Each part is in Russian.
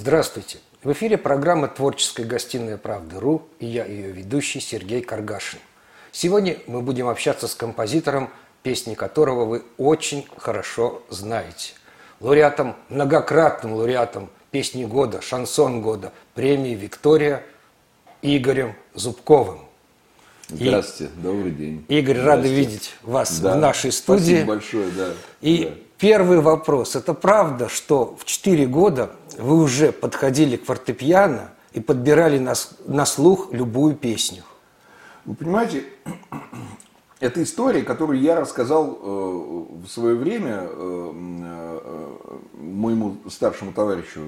Здравствуйте. В эфире программа «Творческая гостиная правды.ру» и я, ее ведущий Сергей Каргашин. Сегодня мы будем общаться с композитором, песни которого вы очень хорошо знаете. Лауреатом, многократным лауреатом песни года, шансон года, премии «Виктория» Игорем Зубковым. Здравствуйте, и, добрый день. Игорь, рады видеть вас да. в нашей студии. Спасибо большое, да. И да. Первый вопрос. Это правда, что в 4 года вы уже подходили к фортепиано и подбирали на, на слух любую песню? Вы понимаете, это история, которую я рассказал э, в свое время э, э, моему старшему товарищу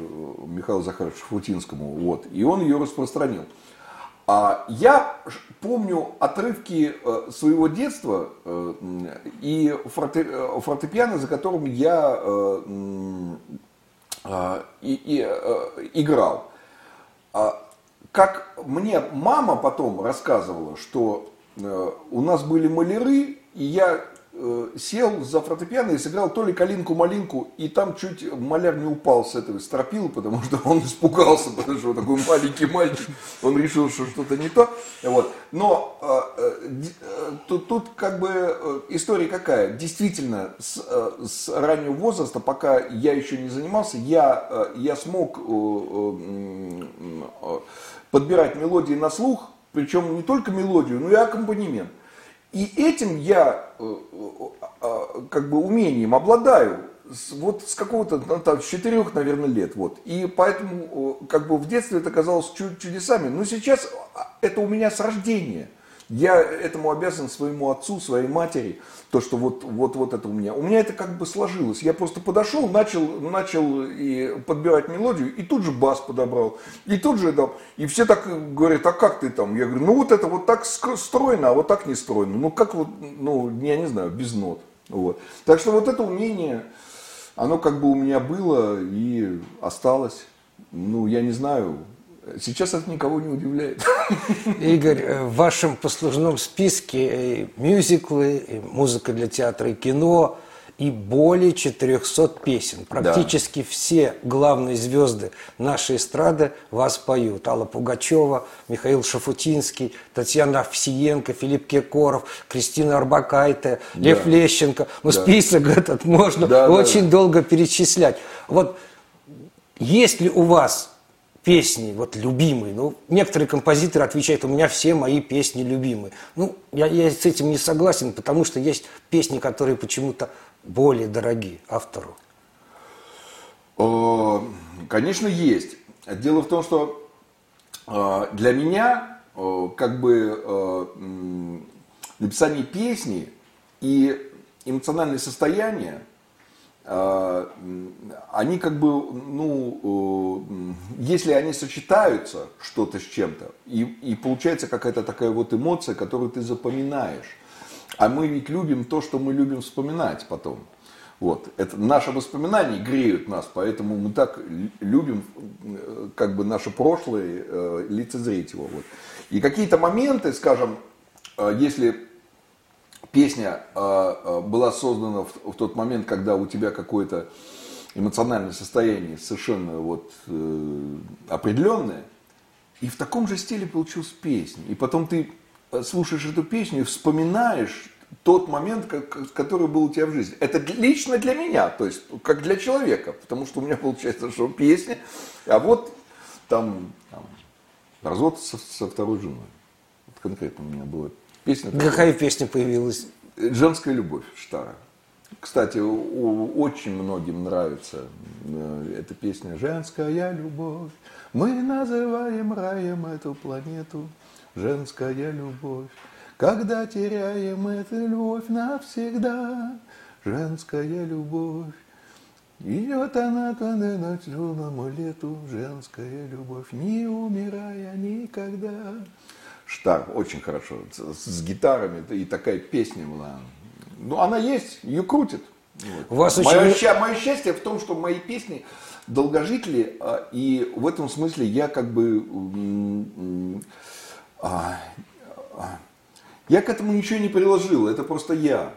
Михаилу Захаровичу Футинскому, вот, и он ее распространил. А я помню отрывки э, своего детства э, и э, фортепиано, за которым я играл. А как мне мама потом рассказывала, что у нас были маляры, и я сел за фортепиано и сыграл то ли калинку-малинку, и там чуть маляр не упал с этого стропила, потому что он испугался, потому что он такой маленький мальчик, он решил, что что-то не то. Вот. Но э, э, тут, тут как бы э, история какая? Действительно, с, э, с раннего возраста, пока я еще не занимался, я, э, я смог э, э, подбирать мелодии на слух, причем не только мелодию, но и аккомпанемент. И этим я э, э, э, как бы умением обладаю вот с какого-то, ну, там, с четырех, наверное, лет. Вот. И поэтому как бы в детстве это казалось чудесами. Но сейчас а, это у меня с рождения – я этому обязан своему отцу, своей матери, то, что вот, вот, вот это у меня. У меня это как бы сложилось. Я просто подошел, начал, начал и подбирать мелодию, и тут же бас подобрал. И тут же там, и все так говорят, а как ты там? Я говорю, ну вот это вот так стройно, а вот так не стройно. Ну как вот, ну я не знаю, без нот. Вот. Так что вот это умение, оно как бы у меня было и осталось. Ну, я не знаю, Сейчас это никого не удивляет. Игорь, э, в вашем послужном списке мюзиклы, музыка для театра и кино, и более 400 песен. Практически да. все главные звезды нашей эстрады вас поют. Алла Пугачева, Михаил Шафутинский, Татьяна Овсиенко, Филипп Киркоров, Кристина Арбакайте, да. Лев Лещенко. Ну, да. список этот можно да, очень да. долго перечислять. Вот есть ли у вас песни, вот любимые. Ну, некоторые композиторы отвечают, у меня все мои песни любимые. Ну, я, я с этим не согласен, потому что есть песни, которые почему-то более дороги автору. Конечно, есть. Дело в том, что э, для меня как бы э, написание песни и эмоциональное состояние они как бы, ну, если они сочетаются что-то с чем-то, и, и получается какая-то такая вот эмоция, которую ты запоминаешь. А мы ведь любим то, что мы любим вспоминать потом. Вот. Это, наши воспоминания греют нас, поэтому мы так любим как бы наше прошлое э, лицезреть его. Вот. И какие-то моменты, скажем, э, если песня э, э, была создана в, тот момент, когда у тебя какое-то эмоциональное состояние совершенно вот э, определенное, и в таком же стиле получилась песня. И потом ты э, слушаешь эту песню и вспоминаешь тот момент, который был у тебя в жизни. Это лично для меня, то есть как для человека, потому что у меня получается, что песня, а вот там, там развод со, со второй женой. Вот конкретно у меня было Песня Какая песня появилась? «Женская любовь» Штара. Кстати, очень многим нравится э, эта песня «Женская любовь». Мы называем раем эту планету «Женская любовь». Когда теряем эту любовь навсегда, женская любовь. Идет она к ночному лету, женская любовь, не умирая никогда. Штар, очень хорошо, с, с гитарами, и такая песня была. Ну, она есть, ее крутят. Вот. У вас мое, очень... Ща, мое счастье в том, что мои песни долгожители, а, и в этом смысле я как бы... А, а, я к этому ничего не приложил, это просто я.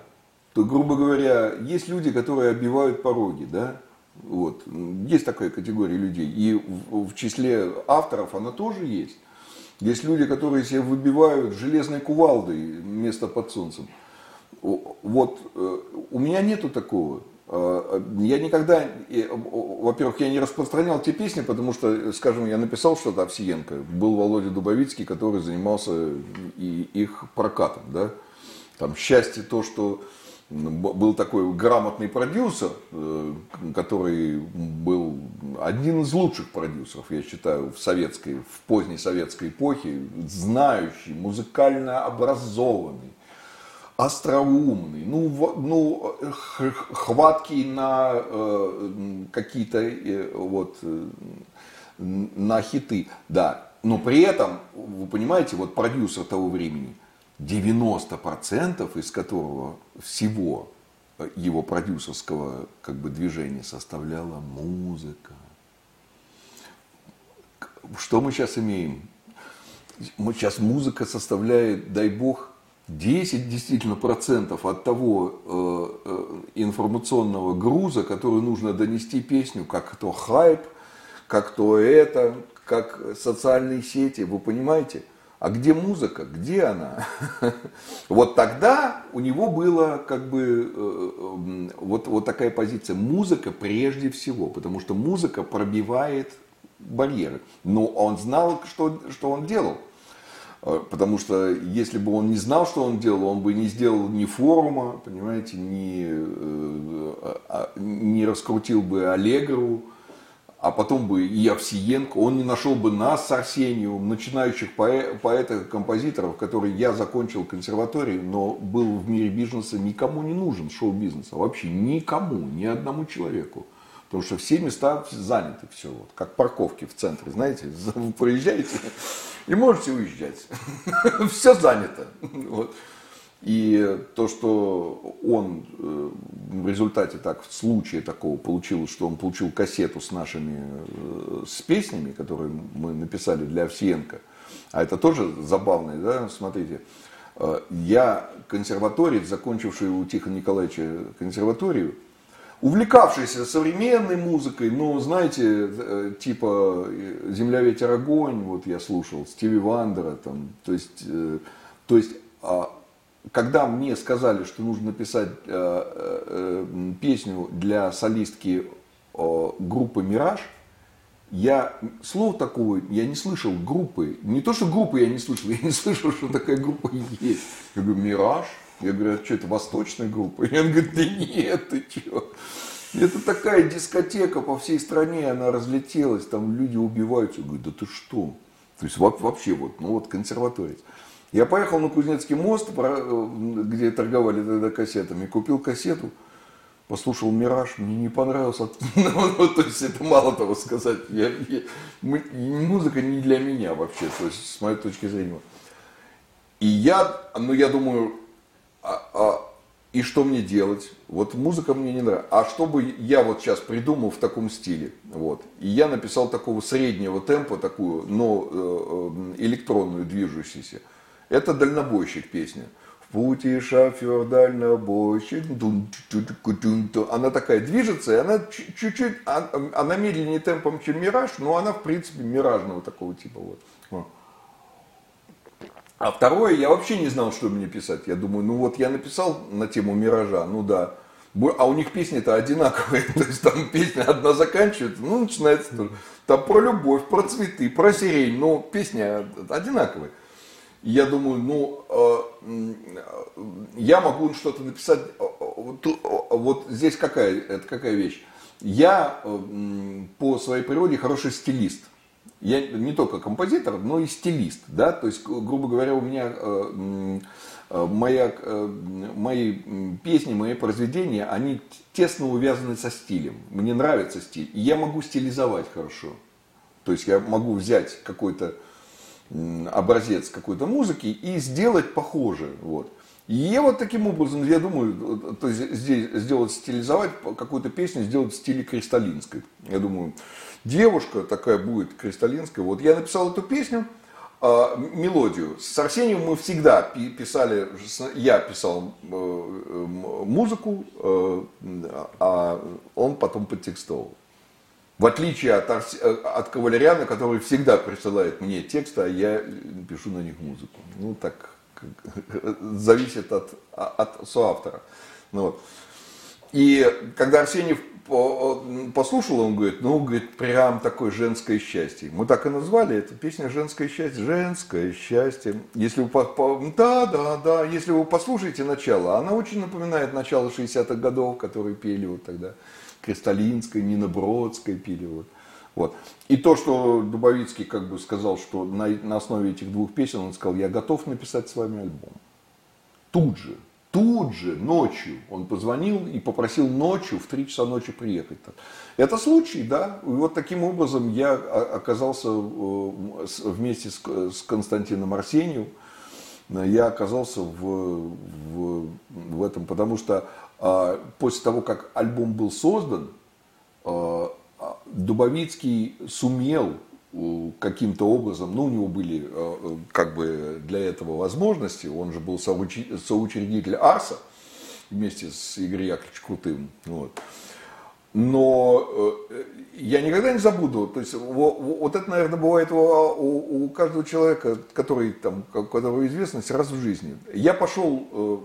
То, грубо говоря, есть люди, которые обивают пороги, да, Вот. Есть такая категория людей. И в, в числе авторов она тоже есть. Есть люди, которые себе выбивают железной кувалдой место под солнцем. Вот э, у меня нету такого. Э, я никогда, во-первых, я не распространял те песни, потому что, скажем, я написал что-то Овсиенко. Был Володя Дубовицкий, который занимался и их прокатом. Да? Там счастье то, что был такой грамотный продюсер, э, который был один из лучших продюсеров, я считаю, в советской, в поздней советской эпохе, знающий, музыкально образованный, остроумный, ну, ну хваткий на э, какие-то э, вот э, на хиты, да. Но при этом, вы понимаете, вот продюсер того времени – 90% из которого всего его продюсерского как бы, движения составляла музыка. Что мы сейчас имеем? Мы сейчас музыка составляет, дай бог, 10 действительно процентов от того э, э, информационного груза, который нужно донести песню, как то хайп, как то это, как социальные сети, вы понимаете – а где музыка, где она? Вот тогда у него была как бы э, э, вот, вот такая позиция. Музыка прежде всего, потому что музыка пробивает барьеры. Но он знал, что, что он делал. Э, потому что если бы он не знал, что он делал, он бы не сделал ни форума, понимаете, не, а, не раскрутил бы Аллегру, а потом бы и Овсиенко, он не нашел бы нас с Арсениевым, начинающих поэтов, композиторов, которые я закончил консерваторию, но был в мире бизнеса никому не нужен шоу-бизнеса, вообще никому, ни одному человеку. Потому что все места заняты, все, вот, как парковки в центре, знаете, вы проезжаете и можете уезжать. Все занято. Вот. И то, что он э, в результате так, в случае такого получил, что он получил кассету с нашими, э, с песнями, которые мы написали для Овсиенко, а это тоже забавно, да, смотрите, э, я консерваторец, закончивший у Тихона Николаевича консерваторию, увлекавшийся современной музыкой, ну, знаете, типа «Земля, ветер, огонь», вот я слушал, Стиви Вандера, там, то есть, то есть а когда мне сказали, что нужно написать э, э, песню для солистки группы «Мираж», я слова такого, я не слышал группы. Не то, что группы я не слышал, я не слышал, что такая группа есть. Я говорю, «Мираж»? Я говорю, а что это, восточная группа? И он говорит, да нет, ты что? Это такая дискотека по всей стране, она разлетелась, там люди убиваются. Я говорю, да ты что? То есть вообще вот, ну вот консерваторец. Я поехал на Кузнецкий мост, где торговали тогда кассетами, купил кассету, послушал «Мираж», мне не понравился. Ну, то есть это мало того сказать. Я, я, музыка не для меня вообще, то есть с моей точки зрения. И я, ну я думаю, а, а, и что мне делать? Вот музыка мне не нравится. А что бы я вот сейчас придумал в таком стиле? Вот. И я написал такого среднего темпа, такую, но э, э электронную движущуюся. Это дальнобойщик песня. В пути шофер дальнобойщик. Она такая движется, и она чуть-чуть, а, она медленнее темпом, чем Мираж, но она, в принципе, миражного такого типа. Вот. А второе, я вообще не знал, что мне писать. Я думаю, ну вот я написал на тему Миража, ну да. А у них песни-то одинаковые. То есть там песня одна заканчивается, ну начинается там про любовь, про цветы, про сирень. Ну, песня одинаковая я думаю, ну, э, я могу что-то написать. Вот здесь какая, это какая вещь? Я э, по своей природе хороший стилист. Я не только композитор, но и стилист. Да? То есть, грубо говоря, у меня э, моя, мои песни, мои произведения, они тесно увязаны со стилем. Мне нравится стиль. И я могу стилизовать хорошо. То есть я могу взять какой-то образец какой-то музыки и сделать похоже. Вот. И вот таким образом, я думаю, то есть здесь сделать, стилизовать какую-то песню, сделать в стиле кристаллинской. Я думаю, девушка такая будет кристаллинская. Вот я написал эту песню, э, мелодию. С Арсением мы всегда писали, я писал э, музыку, э, а он потом подтекстовал. В отличие от. Э, от Кавалериана, который всегда присылает мне тексты, а я пишу на них музыку. Ну, так зависит от, от соавтора. Ну, вот. И когда Арсений послушал, он говорит, ну, говорит, прям такое женское счастье. Мы так и назвали эту песня «Женское счастье». Женское счастье. Если вы, по, да, да, да, если вы послушаете начало, она очень напоминает начало 60-х годов, которые пели вот тогда. Кристалинская, Нина Бродская пили. Вот. Вот. И то, что Дубовицкий как бы сказал, что на, на основе этих двух песен, он сказал, я готов написать с вами альбом. Тут же, тут же, ночью он позвонил и попросил ночью, в 3 часа ночи приехать. Это случай, да. И вот таким образом я оказался э, вместе с Константином Арсеньевым, я оказался в, в, в этом, потому что после того, как альбом был создан, а, а, Дубовицкий сумел э, каким-то образом, ну, у него были э, как бы для этого возможности, он же был соучредитель Арса вместе с Игорем Яковлевичем Крутым. Вот. Но э, я никогда не забуду, то есть вот это, наверное, бывает у, у каждого человека, который там, у которого известность раз в жизни. Я пошел,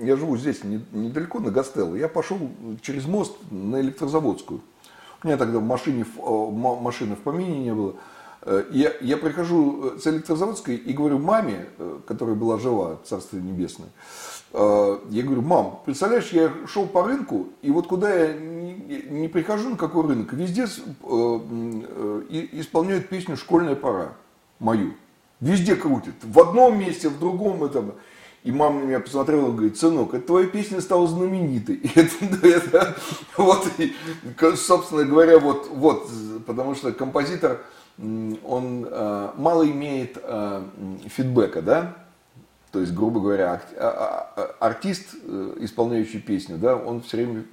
я живу здесь недалеко, на Гастелло, я пошел через мост на электрозаводскую. У меня тогда в машине, машины в помине не было. Э, я, я прихожу с электрозаводской и говорю маме, э, которая была жива, Царство Небесное, э, я говорю, мам, представляешь, я шел по рынку, и вот куда я не, не прихожу, на какой рынок, везде исполняют песню «Школьная пора» мою. Везде крутят. В одном месте, в другом. Это, и мама на меня посмотрела и говорит, сынок, это твоя песня стала знаменитой. И это, это вот, и, собственно говоря, вот, вот, потому что композитор, он э, мало имеет э, фидбэка, да, то есть, грубо говоря, а, а, а, артист, э, исполняющий песню, да, он все время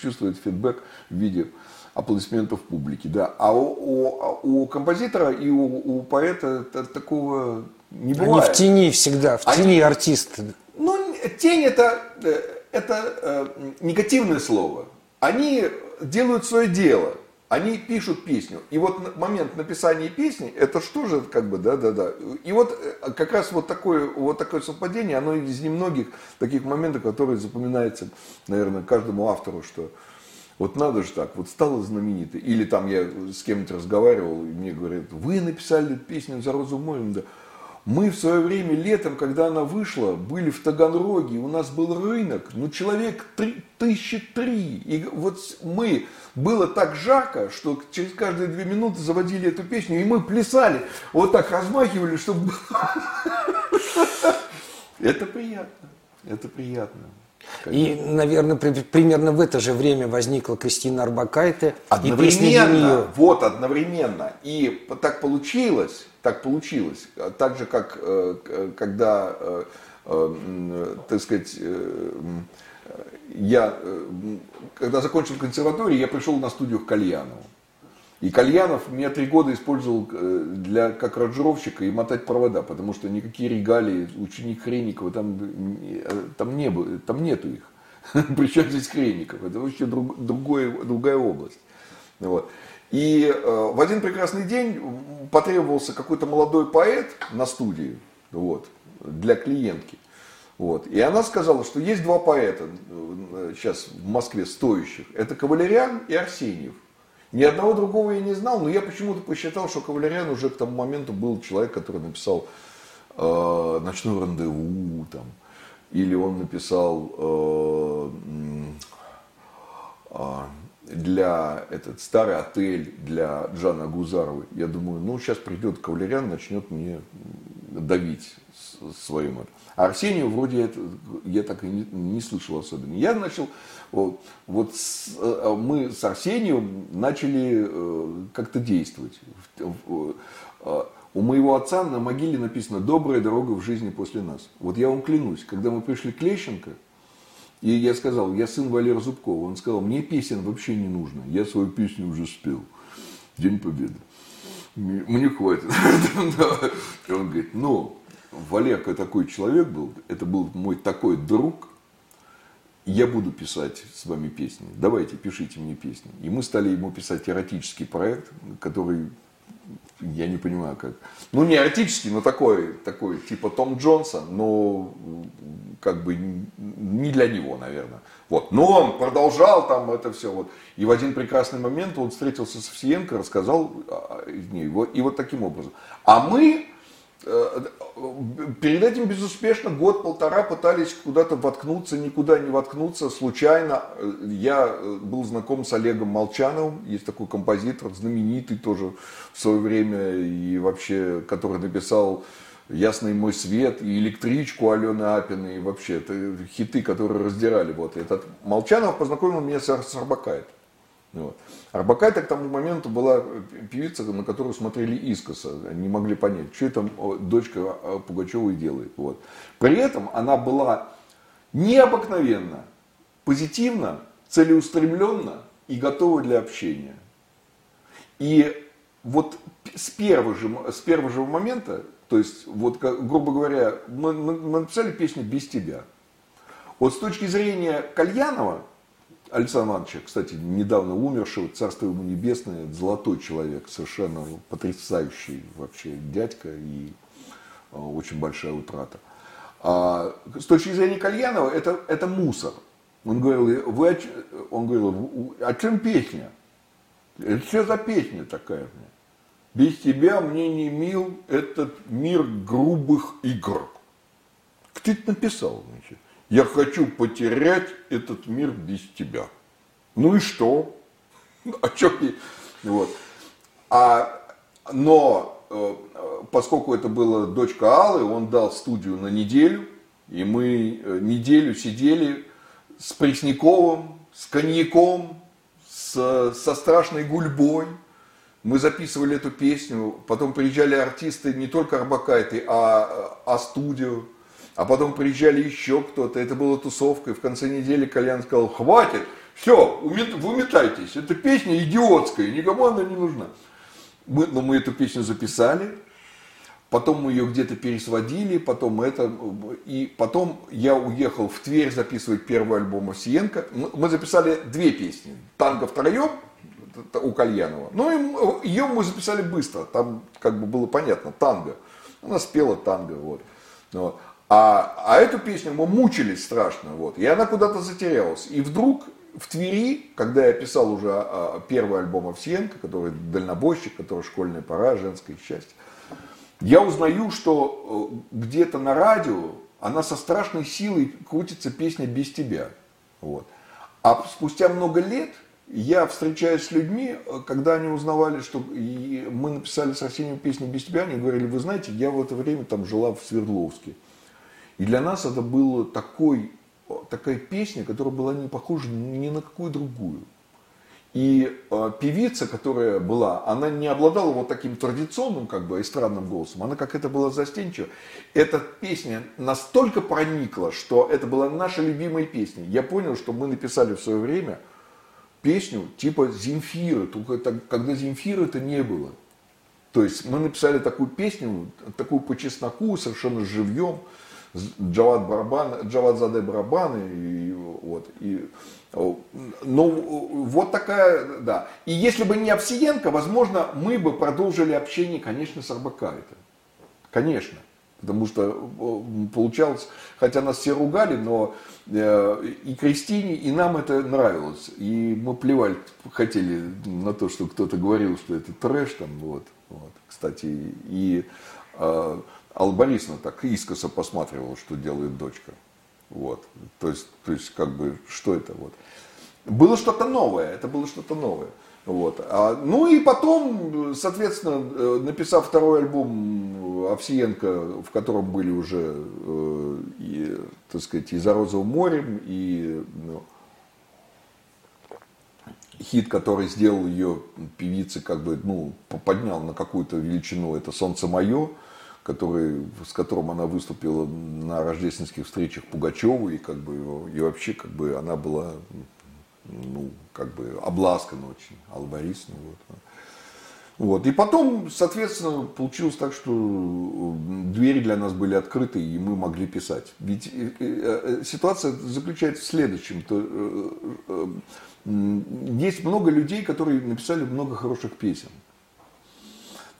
чувствует фидбэк в виде аплодисментов публики. Да. А у, у, у композитора и у, у поэта такого не бывает. Они в тени всегда, в Они, тени артисты. Ну, тень это, э, это э, негативное слово. Они делают свое дело они пишут песню. И вот момент написания песни, это что же, как бы, да-да-да. И вот э, как раз вот такое, вот такое совпадение, оно из немногих таких моментов, которые запоминаются, наверное, каждому автору, что вот надо же так, вот стало знаменито. Или там я с кем-то разговаривал, и мне говорят, вы написали песню за Розу Морин, да. Мы в свое время летом, когда она вышла, были в Таганроге, у нас был рынок, ну человек три, тысячи три. И вот мы, было так жарко, что через каждые две минуты заводили эту песню, и мы плясали, вот так размахивали, чтобы... Это приятно, это приятно. И, наверное, при, примерно в это же время возникла Кристина Арбакайте. Одновременно, вот одновременно. И так получилось, так получилось. Так же, как э, когда, э, э, так сказать, я, когда закончил консерваторию, я пришел на студию к Кальянову. И Кальянов меня три года использовал для, как ранжировщика и мотать провода, потому что никакие регалии, ученик Хренникова, там, там, не было, там нету их. Причем здесь Хренников, это вообще друг, другой, другая область. Вот. И э, в один прекрасный день потребовался какой-то молодой поэт на студии вот, для клиентки. Вот. И она сказала, что есть два поэта э, сейчас в Москве стоящих. Это Кавалериан и Арсеньев. Ни одного другого я не знал, но я почему-то посчитал, что Кавалериан уже к тому моменту был человек, который написал э, «Ночное рандеву», там, или он написал э, э, для этот старый отель для Джана Гузаровой. Я думаю, ну сейчас придет Кавалерян, начнет мне давить своим. А Арсению вроде это, я так и не, не слышал особенно. Я начал, вот, вот с, э, мы с Арсением начали э, как-то действовать. Э, у моего отца на могиле написано «Добрая дорога в жизни после нас». Вот я вам клянусь, когда мы пришли к Лещенко – и я сказал, я сын Валера Зубкова. Он сказал, мне песен вообще не нужно. Я свою песню уже спел. День Победы. Мне хватит. Он говорит, ну, Валерка такой человек был, это был мой такой друг, я буду писать с вами песни, давайте, пишите мне песни. И мы стали ему писать эротический проект, который, я не понимаю как, ну не эротический, но такой, такой типа Том Джонса, но как бы не для него, наверное. Вот. Но он продолжал там это все. Вот. И в один прекрасный момент он встретился с Овсиенко, рассказал из нее. И вот таким образом. А мы перед этим безуспешно год-полтора пытались куда-то воткнуться, никуда не воткнуться. Случайно э, я э, был знаком с Олегом Молчановым, есть такой композитор, знаменитый тоже в свое время, и вообще, который написал «Ясный мой свет» и «Электричку» Алены Апиной, и вообще, это хиты, которые раздирали. Вот. Этот Молчанов познакомил меня с Арбакайте. Вот. Арбакайте к тому моменту была певица, на которую смотрели искоса. Не могли понять, что это дочка а, Пугачевой делает. Вот. При этом она была необыкновенно позитивна, целеустремленна и готова для общения. И вот с первого же, с первого же момента, то есть, вот, грубо говоря, мы, мы, мы написали песню «Без тебя». Вот с точки зрения Кальянова, Александр Иванович, кстати, недавно умерший, царство ему небесное, золотой человек, совершенно потрясающий вообще дядька и а, очень большая утрата. А с точки зрения Кальянова, это, это мусор. Он говорил, вы он говорил, о чем песня? Это что за песня такая? Без тебя мне не мил этот мир грубых игр. Кто это написал? Значит? Я хочу потерять этот мир без тебя. Ну и что? О чем я? Вот. А, но э, поскольку это была дочка Аллы, он дал студию на неделю, и мы э, неделю сидели с Пресняковым, с коньяком, с, со страшной гульбой. Мы записывали эту песню, потом приезжали артисты не только Арбакайты, а, а студию а потом приезжали еще кто-то, это была тусовка, и в конце недели Колян сказал, хватит, все, вы уметайтесь, эта песня идиотская, никому она не нужна. Мы, но мы эту песню записали, потом мы ее где-то пересводили, потом это, и потом я уехал в Тверь записывать первый альбом Овсиенко. Мы записали две песни, «Танго втроем», у Кальянова. Ну, и ее мы записали быстро, там как бы было понятно, танго. Она спела танго, вот. вот. А, а эту песню мы мучились страшно, вот, и она куда-то затерялась. И вдруг в Твери, когда я писал уже а, первый альбом Овсиенко, который «Дальнобойщик», который «Школьная пора», «Женское счастье», я узнаю, что э, где-то на радио она со страшной силой крутится песня «Без тебя». Вот. А спустя много лет я встречаюсь с людьми, э, когда они узнавали, что мы написали с Арсением песню «Без тебя», они говорили, вы знаете, я в это время там жила в Свердловске. И для нас это было такой, такая песня, которая была не похожа ни на какую другую. И э, певица, которая была, она не обладала вот таким традиционным, как бы, эстрадным голосом, она как это была застенчива. Эта песня настолько проникла, что это была наша любимая песня. Я понял, что мы написали в свое время песню типа Земфиры, только когда Земфиры это не было. То есть мы написали такую песню, такую по чесноку, совершенно живьем, Джавад Барабан, Джавад Заде барабаны, и, вот, и, ну, вот такая, да. И если бы не Овсиенко, возможно, мы бы продолжили общение, конечно, с Арбакайте. Конечно. Потому что получалось, хотя нас все ругали, но э, и Кристине, и нам это нравилось. И мы плевали, хотели на то, что кто-то говорил, что это трэш там, вот. вот. Кстати, и э, Алла Борисовна так искоса посматривала, что делает дочка. Вот. То есть, то есть, как бы, что это вот. Было что-то новое, это было что-то новое. Вот. А, ну и потом, соответственно, э, написав второй альбом Овсиенко, в котором были уже, э, и, так сказать, и «За розовым морем», и ну, хит, который сделал ее певицы, как бы, ну, поднял на какую-то величину, это «Солнце мое», который, с которым она выступила на рождественских встречах Пугачева, и как бы и вообще как бы она была ну, как бы обласкана очень Алла Борисовна. Вот. Вот. И потом, соответственно, получилось так, что двери для нас были открыты, и мы могли писать. Ведь ситуация заключается в следующем. То, есть много людей, которые написали много хороших песен.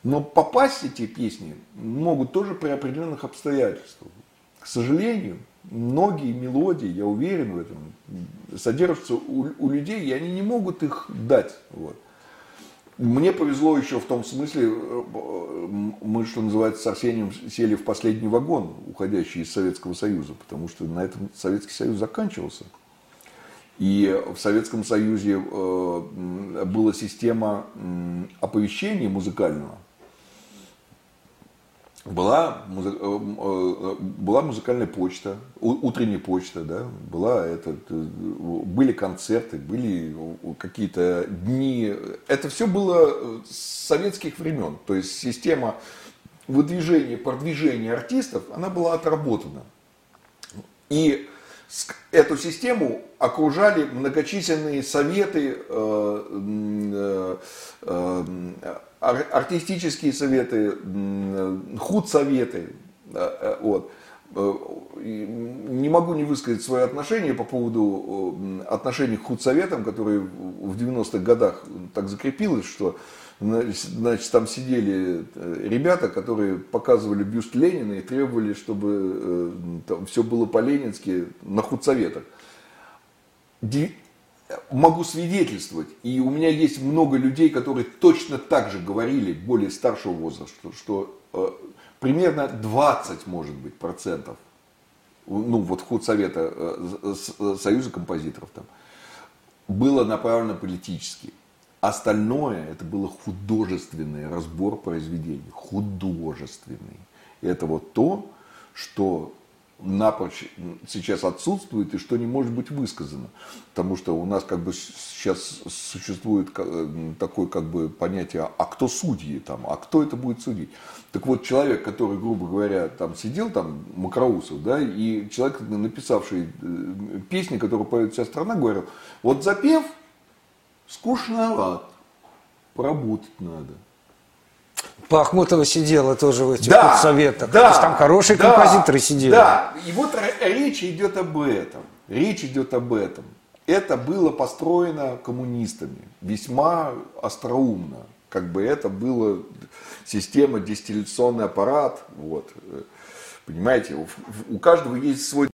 Но попасть эти песни могут тоже при определенных обстоятельствах. К сожалению, многие мелодии, я уверен в этом, содержатся у, у людей, и они не могут их дать. Вот. Мне повезло еще в том смысле, э, мы, что называется, с Арсением сели в последний вагон, уходящий из Советского Союза, потому что на этом Советский Союз заканчивался. И в Советском Союзе э, была система оповещения музыкального, была, э, э, была музыкальная почта, утренняя почта, да, была это, были концерты, были какие-то дни. Это все было с советских времен. То есть система выдвижения, продвижения артистов, она была отработана. И эту систему окружали многочисленные советы, э, артистические советы, худсоветы. Э, вот. Э, не могу не высказать свое отношение по поводу отношений к худсоветам, которые в 90-х годах так закрепилось, что значит, там сидели э, ребята, которые показывали бюст Ленина и требовали, чтобы там все было по-ленински на худсоветах. Могу свидетельствовать, и у меня есть много людей, которые точно так же говорили, более старшего возраста, что, что э, примерно 20, может быть, процентов, ну вот в худсовета э, э, Союза композиторов там, было направлено политически. Остальное это было художественный разбор произведений, художественный. Это вот то, что напрочь сейчас отсутствует и что не может быть высказано. Потому что у нас как бы сейчас существует э, такое как бы понятие, а кто судьи там, а кто это будет судить. Так вот, человек, который, грубо говоря, там сидел, там, Макроусов, да, и человек, написавший э, песни, которые поет вся страна, говорил, вот запев скучноват, поработать надо. Пахмутова сидела тоже в этих да, советах. Да, То есть там хорошие да, композиторы сидели. Да, и вот речь идет об этом. Речь идет об этом. Это было построено коммунистами весьма остроумно. Как бы это была система, дистилляционный аппарат. Вот. Понимаете, у каждого есть свой